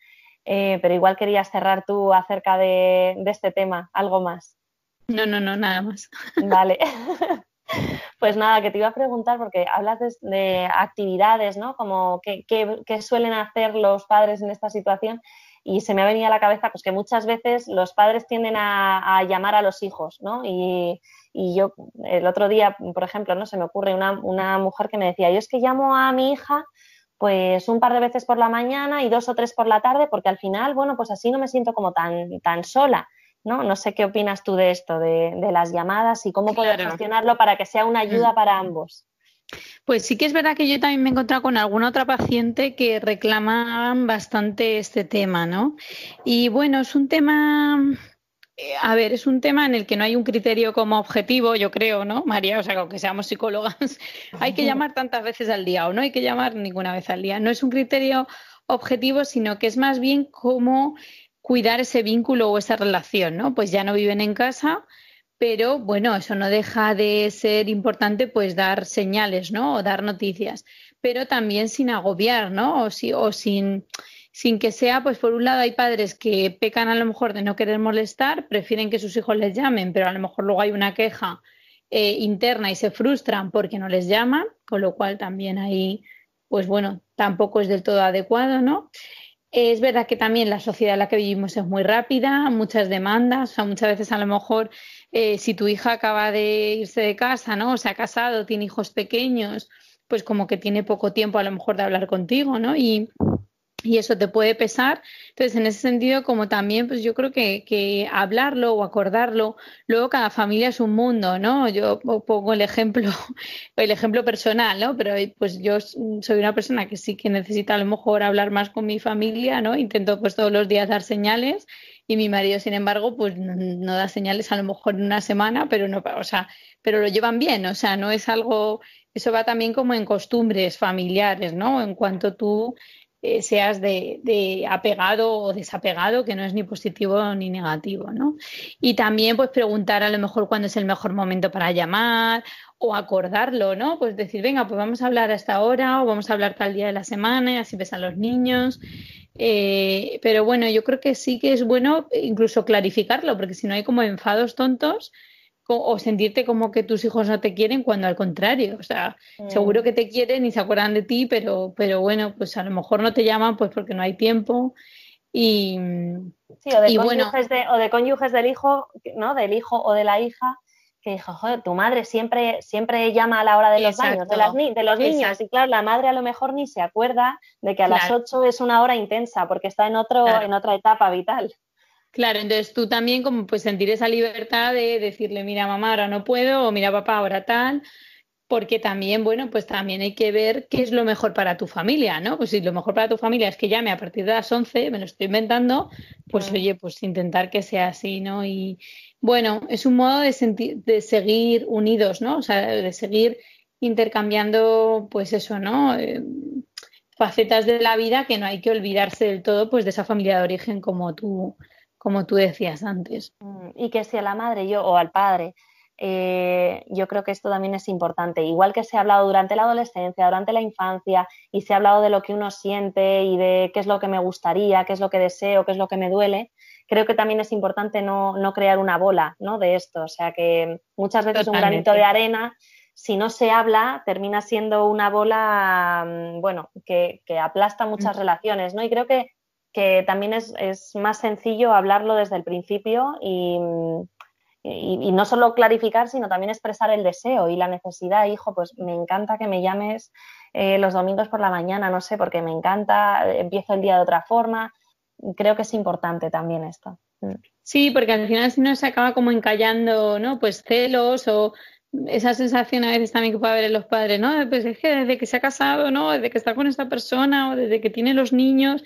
Speaker 3: eh, pero igual querías cerrar tú acerca de, este tema, algo más.
Speaker 2: No, no, no, nada más.
Speaker 3: Vale. Pues nada, que te iba a preguntar, porque hablas de, actividades, ¿no? Como qué, suelen hacer los padres en esta situación y se me ha venido a la cabeza pues que muchas veces los padres tienden a, llamar a los hijos, ¿no? Y, yo el otro día, por ejemplo, no se me ocurre una, una, mujer que me decía, yo es que llamo a mi hija pues un par de veces por la mañana y dos o tres por la tarde, porque al final, bueno, pues así no me siento como tan, tan sola. ¿No? no sé qué opinas tú de esto, de, las llamadas y cómo poder gestionarlo para que sea una ayuda mm. para ambos.
Speaker 2: Pues sí que es verdad que yo también me he encontrado con alguna otra paciente que reclamaban bastante este tema, ¿no? Y bueno, es un tema eh, a ver, es un tema en el que no hay un criterio como objetivo, yo creo, ¿no, María? O sea, aunque seamos psicólogas, hay que llamar tantas veces al día o no hay que llamar ninguna vez al día. No es un criterio objetivo, sino que es más bien cómo cuidar ese vínculo o esa relación, ¿no? Pues ya no viven en casa, pero bueno, eso no deja de ser importante, pues dar señales, ¿no? O dar noticias, pero también sin agobiar, ¿no? O, si, o sin sin que sea, pues por un lado hay padres que pecan a lo mejor de no querer molestar, prefieren que sus hijos les llamen, pero a lo mejor luego hay una queja eh, interna y se frustran porque no les llaman, con lo cual también ahí, pues bueno, tampoco es del todo adecuado, ¿no? Es verdad que también la sociedad en la que vivimos es muy rápida, muchas demandas, o sea, muchas veces a lo mejor eh, si tu hija acaba de irse de casa, ¿no? O se ha casado, tiene hijos pequeños, pues como que tiene poco tiempo a lo mejor de hablar contigo, ¿no? Y y eso te puede pesar. Entonces, en ese sentido, como también, pues yo creo que, hablarlo o acordarlo, luego cada familia es un mundo, ¿no? Yo pongo el ejemplo, el ejemplo personal, ¿no? Pero pues yo soy una persona que sí que necesita a lo mejor hablar más con mi familia, ¿no? Intento pues todos los días dar señales y mi marido, sin embargo, pues no, da señales a lo mejor en una semana, pero no, o sea, pero lo llevan bien, o sea, no es algo, eso va también como en costumbres familiares, ¿no? En cuanto tú eh, seas de, apegado o desapegado, que no es ni positivo ni negativo, ¿no? Y también pues preguntar a lo mejor cuándo es el mejor momento para llamar o acordarlo, ¿no? Pues decir, venga, pues vamos a hablar a esta hora o vamos a hablar tal día de la semana y así ves a los niños. Eh, pero bueno, yo creo que sí que es bueno incluso clarificarlo, porque si no hay como enfados tontos, o sentirte como que tus hijos no te quieren cuando al contrario, o sea, mm. seguro que te quieren y se acuerdan de ti, pero, pero bueno, pues a lo mejor no te llaman pues porque no hay tiempo y,
Speaker 3: sí, o de, cónyuges, de, o de cónyuges del hijo, ¿no? Del hijo o de la hija que dijo, joder, tu madre siempre, siempre llama a la hora de los baños, de, las de los niños. Y claro, la madre a lo mejor ni se acuerda de que a las 8 es una hora intensa porque está en, otro, en otra etapa vital.
Speaker 2: Claro, entonces tú también como pues sentir esa libertad de decirle, mira mamá, ahora no puedo, o mira papá, ahora tal, porque también, bueno, pues también hay que ver qué es lo mejor para tu familia, ¿no? Pues si lo mejor para tu familia es que llame a partir de las 11, me lo estoy inventando, pues oye, pues intentar que sea así, ¿no? Y bueno, es un modo de, sentir, de seguir unidos, ¿no? O sea, de seguir intercambiando, pues eso, ¿no? Eh, facetas de la vida que no hay que olvidarse del todo, pues de esa familia de origen como tú, como tú decías antes.
Speaker 3: Mm, y que si a la madre yo o al padre eh, yo creo que esto también es importante. Igual que se ha hablado durante la adolescencia, durante la infancia, y se ha hablado de lo que uno siente y de qué es lo que me gustaría, qué es lo que deseo, qué es lo que me duele, creo que también es importante no, crear una bola ¿no? de esto. O sea que muchas veces un granito de arena, si no se habla, termina siendo una bola, mm, bueno, que, aplasta muchas mm. relaciones, ¿no? Y creo que, que también es, más sencillo hablarlo desde el principio y no solo clarificar, sino también expresar el deseo y la necesidad. Hijo, pues me encanta que me llames eh, los domingos por la mañana, no sé, porque me encanta, empiezo el día de otra forma. Creo que es importante también esto.
Speaker 2: Mm. Sí, porque al final si no se acaba como encallando, ¿no? Pues celos o esa sensación a veces también que puede haber en los padres, ¿no? Pues es que desde que se ha casado, ¿no? Desde que está con esta persona o desde que tiene los niños,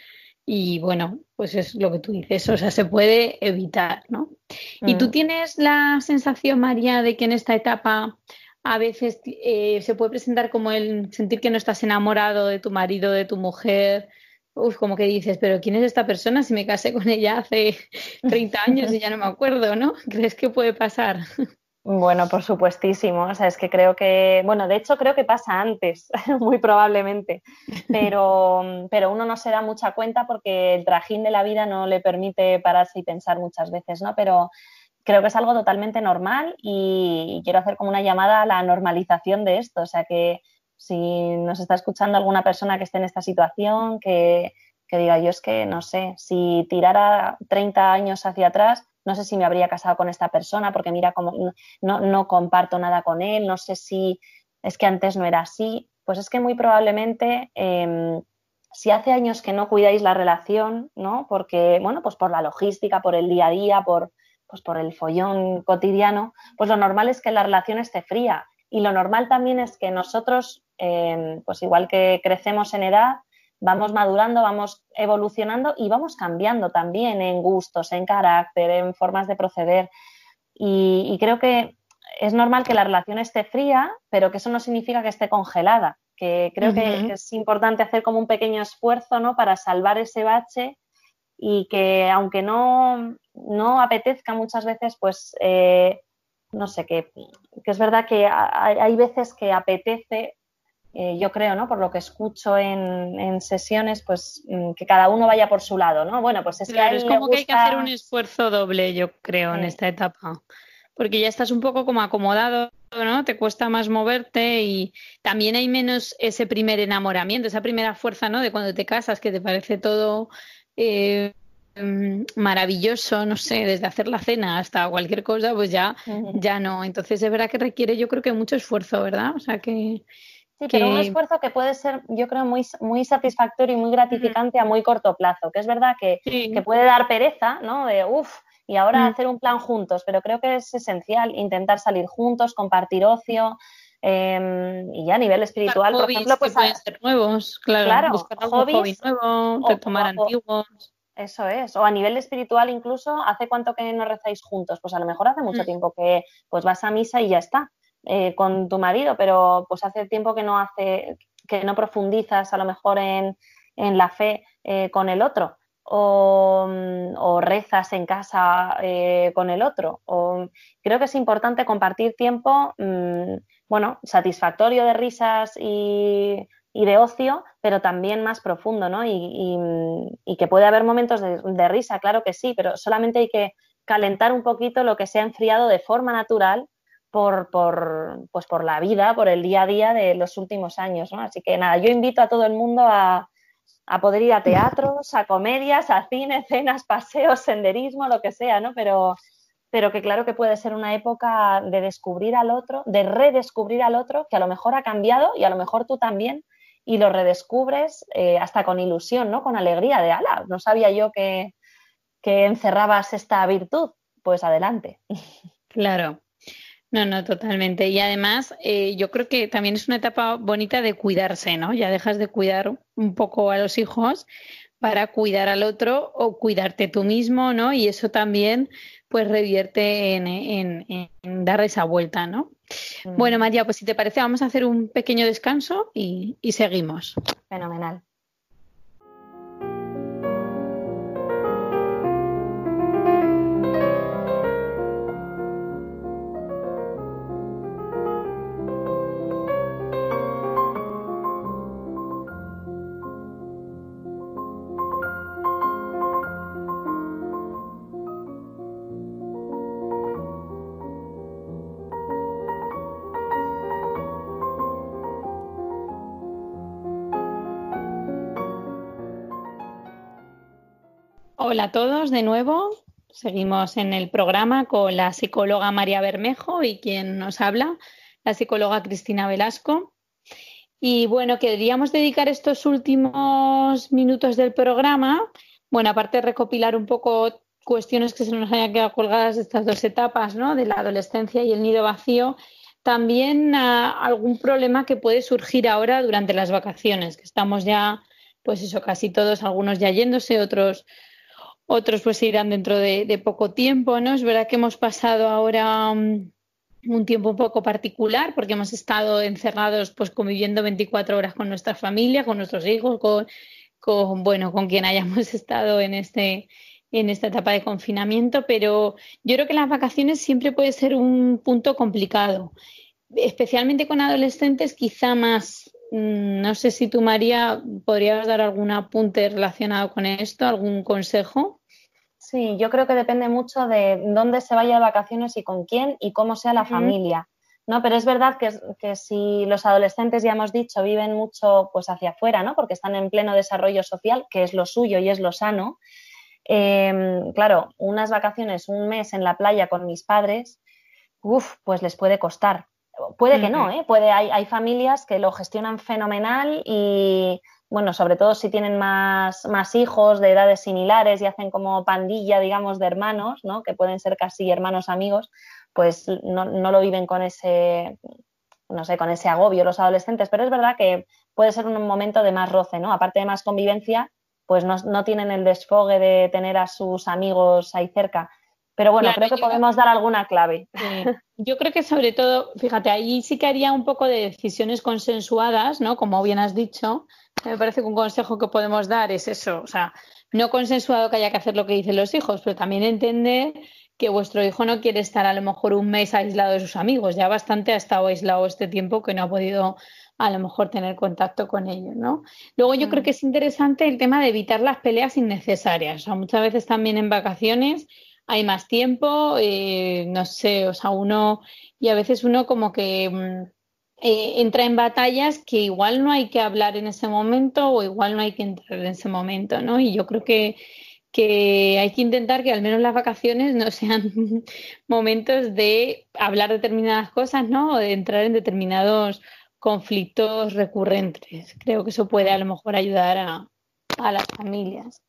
Speaker 2: y bueno, pues es lo que tú dices, o sea, se puede evitar, ¿no? ¿Y tú mm. tienes la sensación, María, de que en esta etapa a veces eh, se puede presentar como el sentir que no estás enamorado de tu marido, de tu mujer? Uf, como que dices, pero ¿quién es esta persona si me casé con ella hace 30 años y ya no me acuerdo, ¿no? ¿Crees que puede pasar?
Speaker 3: Bueno, por supuestísimo. O sea, es que creo que, bueno, de hecho creo que pasa antes, muy probablemente, pero, pero uno no se da mucha cuenta porque el trajín de la vida no le permite pararse y pensar muchas veces, ¿no? Pero creo que es algo totalmente normal y, quiero hacer como una llamada a la normalización de esto. O sea, que si nos está escuchando alguna persona que esté en esta situación, que, que diga, yo es que no sé, si tirara 30 años hacia atrás, no sé si me habría casado con esta persona porque mira como no, no comparto nada con él, no sé si es que antes no era así, pues es que muy probablemente em, si hace años que no cuidáis la relación, ¿no? Porque, bueno, pues por la logística, por el día a día, por, pues por el follón cotidiano, pues lo normal es que la relación esté fría. Y lo normal también es que nosotros, em, pues igual que crecemos en edad, vamos madurando, vamos evolucionando y vamos cambiando también en gustos, en carácter, en formas de proceder. Y, creo que es normal que la relación esté fría, pero que eso no significa que esté congelada. Que creo que es importante hacer como un pequeño esfuerzo ¿no? para salvar ese bache y que aunque no, no apetezca muchas veces, pues eh, no sé, que, que, es verdad que hay veces que apetece eh, yo creo, ¿no? Por lo que escucho en, sesiones, pues mm, que cada uno vaya por su lado, ¿no? Bueno, pues es
Speaker 2: que es como que hay que hacer un esfuerzo doble, yo creo, en esta etapa, porque ya estás un poco como acomodado, ¿no? Te cuesta más moverte y también hay menos ese primer enamoramiento, esa primera fuerza, ¿no? De cuando te casas, que te parece todo eh, mm, maravilloso, no sé, desde hacer la cena hasta cualquier cosa, pues ya, ya no. Entonces es verdad que requiere, yo creo que mucho esfuerzo, ¿verdad? O sea que
Speaker 3: Sí, pero un esfuerzo que puede ser, yo creo, muy, muy satisfactorio y muy gratificante a muy corto plazo, que es verdad que, puede dar pereza, ¿no? De, uff, y ahora hacer un plan juntos, pero creo que es esencial intentar salir juntos, compartir ocio, em, y ya a nivel espiritual, por ejemplo,
Speaker 2: pues pueden ser nuevos, claro, buscar hobbies, nuevo, retomar antiguos.
Speaker 3: Eso es, o a nivel espiritual incluso, ¿hace cuánto que no rezáis juntos? Pues a lo mejor hace mucho mm. tiempo que pues vas a misa y ya está. Eh, con tu marido, pero pues hace tiempo que no hace, que no profundizas a lo mejor en, la fe eh, con el otro. O, mm, rezas en casa eh, con el otro. O, creo que es importante compartir tiempo, mm, bueno, satisfactorio de risas y, de ocio, pero también más profundo, ¿no? Y, que puede haber momentos de, risa, claro que sí, pero solamente hay que calentar un poquito lo que se ha enfriado de forma natural por, por, pues por la vida, por el día a día de los últimos años. ¿no? Así que nada, yo invito a todo el mundo a, a poder ir a teatros, a comedias, a cine, cenas, paseos, senderismo, lo que sea, ¿no? Pero, pero que claro que puede ser una época de descubrir al otro, de redescubrir al otro, que a lo mejor ha cambiado y a lo mejor tú también, y lo redescubres eh, hasta con ilusión, ¿no? Con alegría de, ala, no sabía yo que, que encerrabas esta virtud. Pues adelante.
Speaker 2: Claro, no, no, totalmente. Y además, eh, yo creo que también es una etapa bonita de cuidarse, ¿no? Ya dejas de cuidar un poco a los hijos para cuidar al otro o cuidarte tú mismo, ¿no? Y eso también, pues, revierte en, dar esa vuelta, ¿no? Mm. Bueno, María, pues si te parece, vamos a hacer un pequeño descanso y seguimos.
Speaker 3: Fenomenal.
Speaker 2: Hola a todos de nuevo. Seguimos en el programa con la psicóloga María Bermejo y quien nos habla, la psicóloga Cristina Velasco. Y bueno, queríamos dedicar estos últimos minutos del programa, bueno, aparte de recopilar un poco cuestiones que se nos hayan quedado colgadas de estas dos etapas, ¿no? De la adolescencia y el nido vacío, también a algún problema que puede surgir ahora durante las vacaciones, que estamos ya, pues eso, casi todos, algunos ya yéndose, otros otros pues irán dentro de, poco tiempo, ¿no? Es verdad que hemos pasado ahora um, un tiempo un poco particular porque hemos estado encerrados pues conviviendo 24 horas con nuestra familia, con nuestros hijos, con, con bueno, con quien hayamos estado en este en esta etapa de confinamiento, pero yo creo que las vacaciones siempre puede ser un punto complicado, especialmente con adolescentes, quizá más. Mm, no sé si tú, María, podrías dar algún apunte relacionado con esto, algún consejo.
Speaker 3: Sí, yo creo que depende mucho de dónde se vaya de vacaciones y con quién y cómo sea la familia. ¿no? Pero es verdad que, que, si los adolescentes, ya hemos dicho, viven mucho pues hacia afuera, ¿no? Porque están en pleno desarrollo social, que es lo suyo y es lo sano. Em, claro, unas vacaciones, un mes en la playa con mis padres, uff, pues les puede costar. Puede que no, ¿eh? Puede, hay, hay familias que lo gestionan fenomenal y bueno, sobre todo si tienen más, más, hijos de edades similares y hacen como pandilla, digamos, de hermanos, ¿no? Que pueden ser casi hermanos amigos, pues no, no, lo viven con ese, no sé, con ese agobio los adolescentes. Pero es verdad que puede ser un momento de más roce, ¿no? Aparte de más convivencia, pues no, no tienen el desfogue de tener a sus amigos ahí cerca. Pero bueno, creo que podemos dar alguna clave.
Speaker 2: Yo creo que sobre todo, fíjate, ahí sí que haría un poco de decisiones consensuadas, ¿no? Como bien has dicho, me parece que un consejo que podemos dar es eso, o sea, no consensuado que haya que hacer lo que dicen los hijos, pero también entender que vuestro hijo no quiere estar a lo mejor un mes aislado de sus amigos, ya bastante ha estado aislado este tiempo que no ha podido a lo mejor tener contacto con ellos, ¿no? Luego yo creo mm. que es interesante el tema de evitar las peleas innecesarias, o sea, muchas veces también en vacaciones hay más tiempo, eh, no sé, o sea, uno, y a veces uno como que mm, eh, entra en batallas que igual no hay que hablar en ese momento o igual no hay que entrar en ese momento, ¿no? Y yo creo que, hay que intentar que al menos las vacaciones no sean momentos de hablar determinadas cosas, ¿no? O de entrar en determinados conflictos recurrentes. Creo que eso puede a lo mejor ayudar a las familias.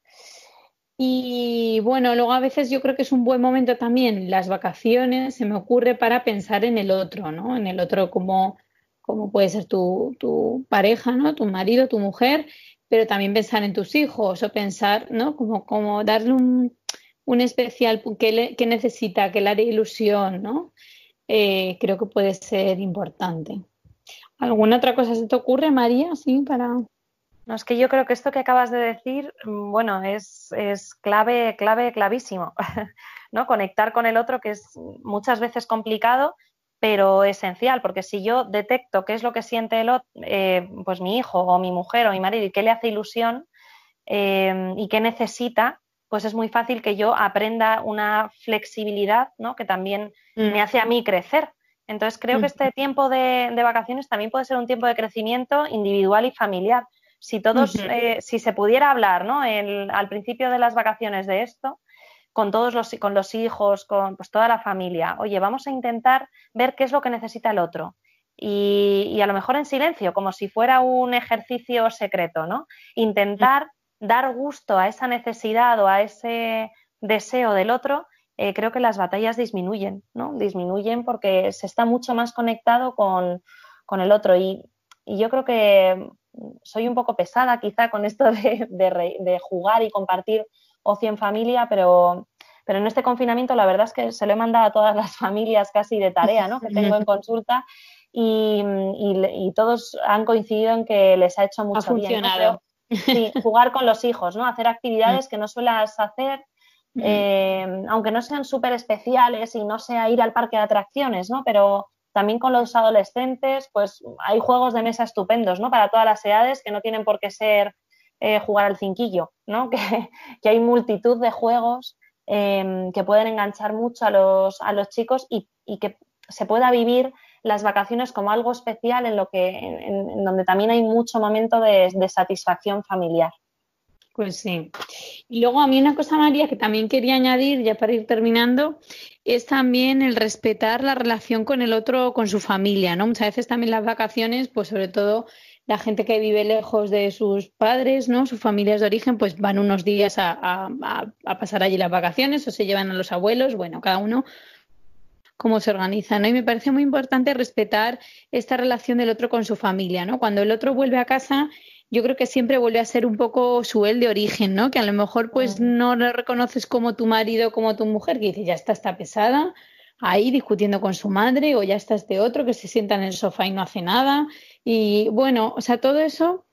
Speaker 2: Y bueno, luego a veces yo creo que es un buen momento también las vacaciones, se me ocurre para pensar en el otro, ¿no? En el otro como, como puede ser tu, tu pareja, ¿no? Tu marido, tu mujer, pero también pensar en tus hijos o pensar, ¿no? Como, como darle un, un especial que, que necesita, que le haré ilusión, ¿no? Eh, creo que puede ser importante. ¿Alguna otra cosa se te ocurre, María? Sí, para.
Speaker 3: No, es que yo creo que esto que acabas de decir, mm, bueno, es, es clave, clave, clavísimo, ¿no? Conectar con el otro, que es muchas veces complicado, pero esencial, porque si yo detecto qué es lo que siente el otro, eh, pues mi hijo o mi mujer o mi marido y qué le hace ilusión eh, y qué necesita, pues es muy fácil que yo aprenda una flexibilidad, ¿no? Que también me mm. hace a mí crecer. Entonces creo que este tiempo de, de vacaciones también puede ser un tiempo de crecimiento individual y familiar si todos, eh, si se pudiera hablar, ¿no? al principio de las vacaciones de esto, con todos los, con los hijos, con pues, toda la familia. Oye, vamos a intentar ver qué es lo que necesita el otro. Y, a lo mejor en silencio, como si fuera un ejercicio secreto, ¿no? Intentar dar gusto a esa necesidad o a ese deseo del otro, eh, creo que las batallas disminuyen, ¿no? Disminuyen porque se está mucho más conectado con, el otro. Y, yo creo que soy un poco pesada quizá con esto de, de jugar y compartir ocio en familia, pero, pero en este confinamiento la verdad es que se lo he mandado a todas las familias casi de tarea ¿no? que tengo en consulta y, todos han coincidido en que les ha hecho mucho ha
Speaker 2: funcionado.
Speaker 3: Sí, jugar con los hijos, ¿no? Hacer actividades que no suelas hacer, eh, aunque no sean súper especiales y no sea ir al parque de atracciones, ¿no? Pero también con los adolescentes, pues hay juegos de mesa estupendos, ¿no? Para todas las edades que no tienen por qué ser eh, jugar al cinquillo, ¿no? Que, hay multitud de juegos em, que pueden enganchar mucho a los, a los chicos y, que se pueda vivir las vacaciones como algo especial en lo que en, donde también hay mucho momento de, satisfacción familiar.
Speaker 2: Pues sí. Y luego a mí una cosa, María, que también quería añadir, ya para ir terminando, es también el respetar la relación con el otro, con su familia, ¿no? Muchas veces también las vacaciones, pues sobre todo la gente que vive lejos de sus padres, ¿no? Sus familias de origen, pues van unos días a, pasar allí las vacaciones o se llevan a los abuelos, bueno, cada uno cómo se organiza, ¿no? Y me parece muy importante respetar esta relación del otro con su familia, ¿no? Cuando el otro vuelve a casa, yo creo que siempre vuelve a ser un poco su él de origen, ¿no? Que a lo mejor pues no lo reconoces como tu marido, como tu mujer, que dice, ya está, está pesada, ahí discutiendo con su madre, o ya está este otro que se sienta en el sofá y no hace nada, y bueno, o sea, todo eso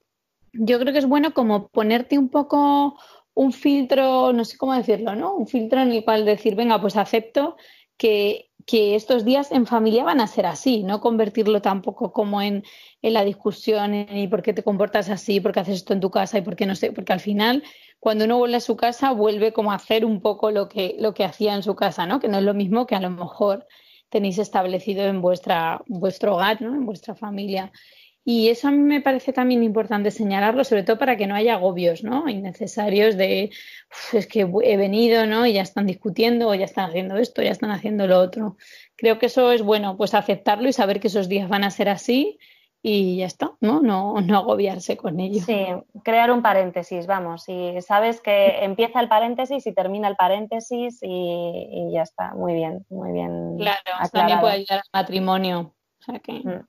Speaker 2: yo creo que es bueno como ponerte un poco un filtro, no sé cómo decirlo, ¿no? Un filtro en el cual decir, venga, pues acepto que, estos días en familia van a ser así, no convertirlo tampoco como en, en la discusión y por qué te comportas así, por qué haces esto en tu casa y por qué no sé, porque al final cuando uno vuelve a su casa vuelve como a hacer un poco lo que, lo que hacía en su casa, ¿no? Que no es lo mismo que a lo mejor tenéis establecido en vuestra, vuestro hogar, ¿no? En vuestra familia. Y eso a mí me parece también importante señalarlo, sobre todo para que no haya agobios, ¿no? Innecesarios de, es que he venido, ¿no? Y ya están discutiendo, o ya están haciendo esto, ya están haciendo lo otro. Creo que eso es bueno, pues aceptarlo y saber que esos días van a ser así y ya está, ¿no? No, no agobiarse con ello.
Speaker 3: Sí, crear un paréntesis, vamos. Y sabes que empieza el paréntesis y termina el paréntesis y, ya está. Muy bien, muy bien.
Speaker 2: Claro, también puede ayudar al matrimonio. O sea que... Mm.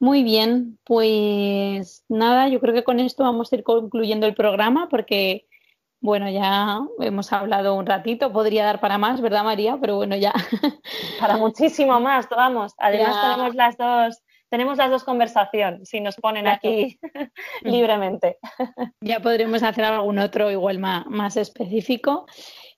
Speaker 2: Muy bien, pues nada, yo creo que con esto vamos a ir concluyendo el programa porque, bueno, ya hemos hablado un ratito, podría dar para más, ¿verdad María? Pero bueno, ya.
Speaker 3: Para muchísimo más, vamos. Además tenemos las dos, tenemos las dos conversaciones, si nos ponen aquí libremente.
Speaker 2: Ya podremos hacer algún otro igual más, más específico.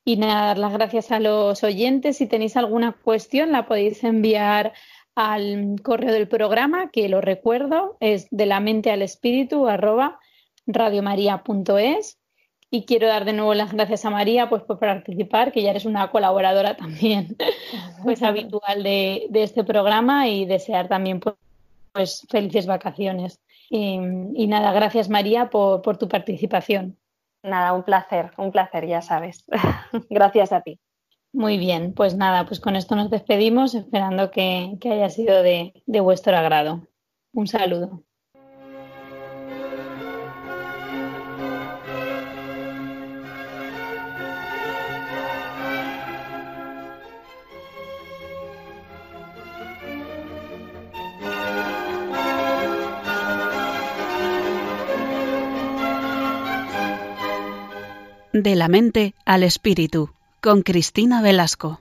Speaker 2: Y nada, dar las gracias a los oyentes. Si tenéis alguna cuestión, la podéis enviar al correo del programa, que lo recuerdo, es de la mente al espíritu arroba radiomaria.es. Y quiero dar de nuevo las gracias a María pues, por participar, que ya eres una colaboradora también pues, habitual de, este programa y desear también pues, pues felices vacaciones. Y, y, nada, gracias María por, por tu participación.
Speaker 3: Nada, un placer, un placer, ya sabes. gracias a ti.
Speaker 2: Muy bien, pues nada, pues con esto nos despedimos esperando que, haya sido de, de vuestro agrado. Un saludo.
Speaker 1: De la mente al espíritu con Cristina Velasco.